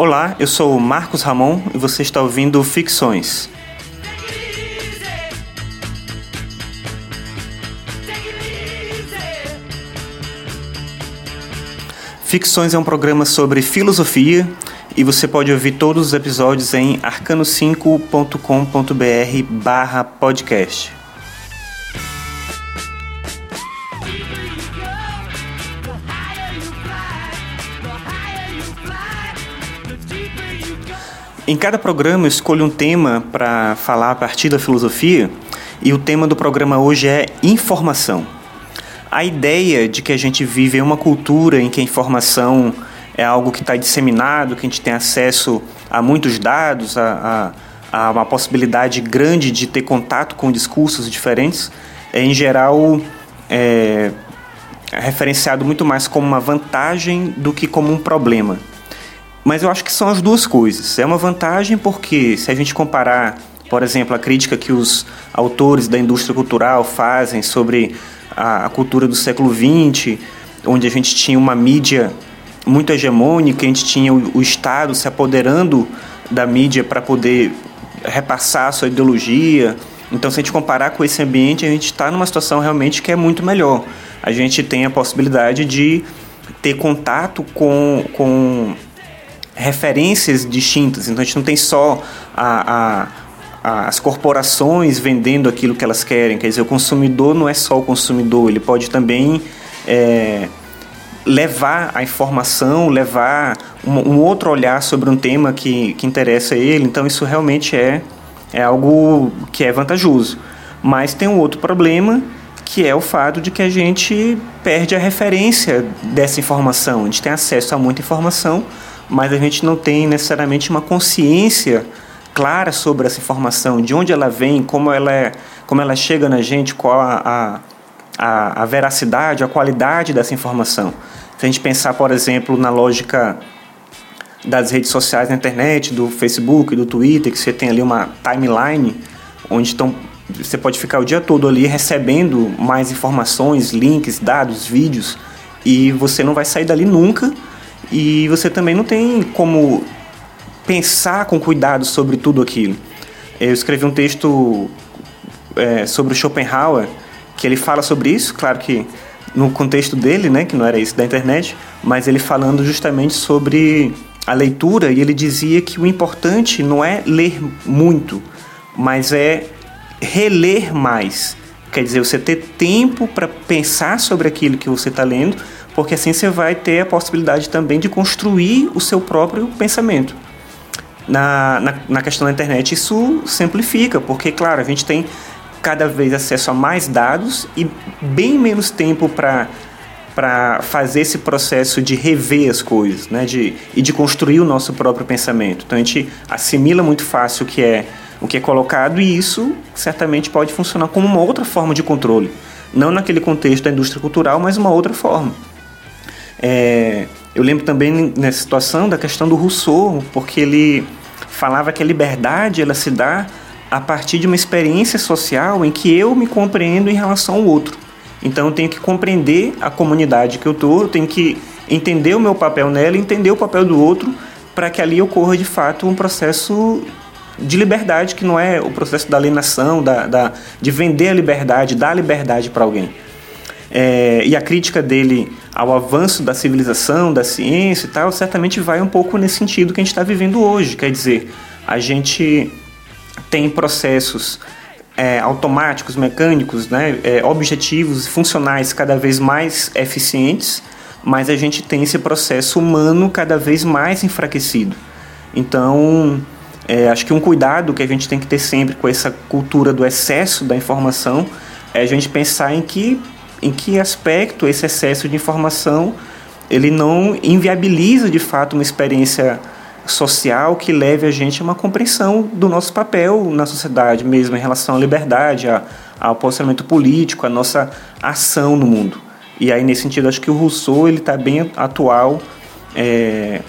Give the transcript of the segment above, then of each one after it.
Olá, eu sou Marcos Ramon e você está ouvindo Ficções. Ficções é um programa sobre filosofia e você pode ouvir todos os episódios em arcano5.com.br Em cada programa eu escolho um tema para falar a partir da filosofia e o tema do programa hoje é informação. A ideia de que a gente vive em uma cultura em que a informação é algo que está disseminado, que a gente tem acesso a muitos dados, a, a, a, uma possibilidade grande de ter contato com discursos diferentes, é em geral é, referenciado muito mais como uma vantagem do que como um problema. Mas eu acho que são as duas coisas. É uma vantagem porque, se a gente comparar, por exemplo, a crítica que os autores da indústria cultural fazem sobre a, a cultura do século XX, onde a gente tinha uma mídia muito hegemônica, a gente tinha o, o Estado se apoderando da mídia para poder repassar a sua ideologia. Então, se a gente comparar com esse ambiente, a gente está numa situação realmente que é muito melhor. A gente tem a possibilidade de ter contato com, com referências distintas. Então a gente não tem só a, a, as corporações vendendo aquilo que elas querem. Quer dizer, o consumidor não é só o consumidor, ele pode também é, levar a informação, levar um, um, outro olhar sobre um tema que, que interessa a ele. Então isso realmente é, é algo que é vantajoso. Mas tem um outro problema que é o fato de que a gente perde a referência dessa informação. A gente tem acesso a muita informação, mas a gente não tem necessariamente uma consciência clara sobre essa informação, de onde ela vem, como ela, é, como ela chega na gente, qual a, a, a veracidade, a qualidade dessa informação. Se a gente pensar, por exemplo, na lógica das redes sociais na internet, do Facebook, do Twitter, que você tem ali uma timeline onde estão, você pode ficar o dia todo ali recebendo mais informações, links, dados, vídeos, e você não vai sair dali nunca e você também não tem como pensar com cuidado sobre tudo aquilo. Eu escrevi um texto é, sobre o Schopenhauer que ele fala sobre isso, claro que no contexto dele, né, que não era isso da internet, mas ele falando justamente sobre a leitura e ele dizia que o importante não é ler muito, mas é reler mais. Quer dizer, você ter tempo para pensar sobre aquilo que você está lendo porque assim você vai ter a possibilidade também de construir o seu próprio pensamento. Na, na, na questão da internet, isso simplifica, porque, claro, a gente tem cada vez acesso a mais dados e bem menos tempo para para fazer esse processo de rever as coisas, né, de e de construir o nosso próprio pensamento. Então a gente assimila muito fácil o que é o que é colocado e isso certamente pode funcionar como uma outra forma de controle, não naquele contexto da indústria cultural, mas uma outra forma. É, eu lembro também nessa situação da questão do Rousseau, porque ele falava que a liberdade ela se dá a partir de uma experiência social em que eu me compreendo em relação ao outro. Então eu tenho que compreender a comunidade que eu estou, eu tenho que entender o meu papel nela, entender o papel do outro, para que ali ocorra de fato um processo de liberdade, que não é o processo da alienação, da, da de vender a liberdade, dar a liberdade para alguém. É, e a crítica dele ao avanço da civilização, da ciência e tal, certamente vai um pouco nesse sentido que a gente está vivendo hoje. Quer dizer, a gente tem processos é, automáticos, mecânicos, né, é, objetivos funcionais cada vez mais eficientes, mas a gente tem esse processo humano cada vez mais enfraquecido. Então, é, acho que um cuidado que a gente tem que ter sempre com essa cultura do excesso da informação é a gente pensar em que em que aspecto esse excesso de informação ele não inviabiliza de fato uma experiência social que leve a gente a uma compreensão do nosso papel na sociedade mesmo em relação à liberdade, a, ao posicionamento político, a nossa ação no mundo. E aí nesse sentido acho que o Rousseau ele está bem atual, é,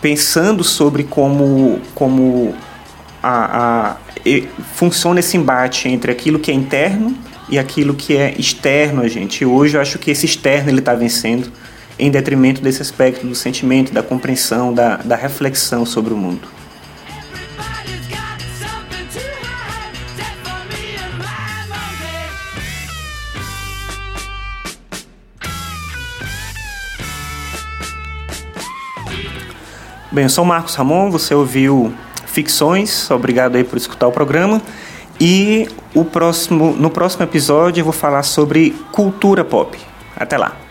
pensando sobre como como a, a, funciona esse embate entre aquilo que é interno e aquilo que é externo a gente. E hoje eu acho que esse externo ele está vencendo. em detrimento desse aspecto do sentimento, da compreensão, da, da reflexão sobre o mundo. Bem, eu sou Marcos Ramon, você ouviu Ficções, obrigado aí por escutar o programa. E o próximo, no próximo episódio eu vou falar sobre cultura pop. Até lá!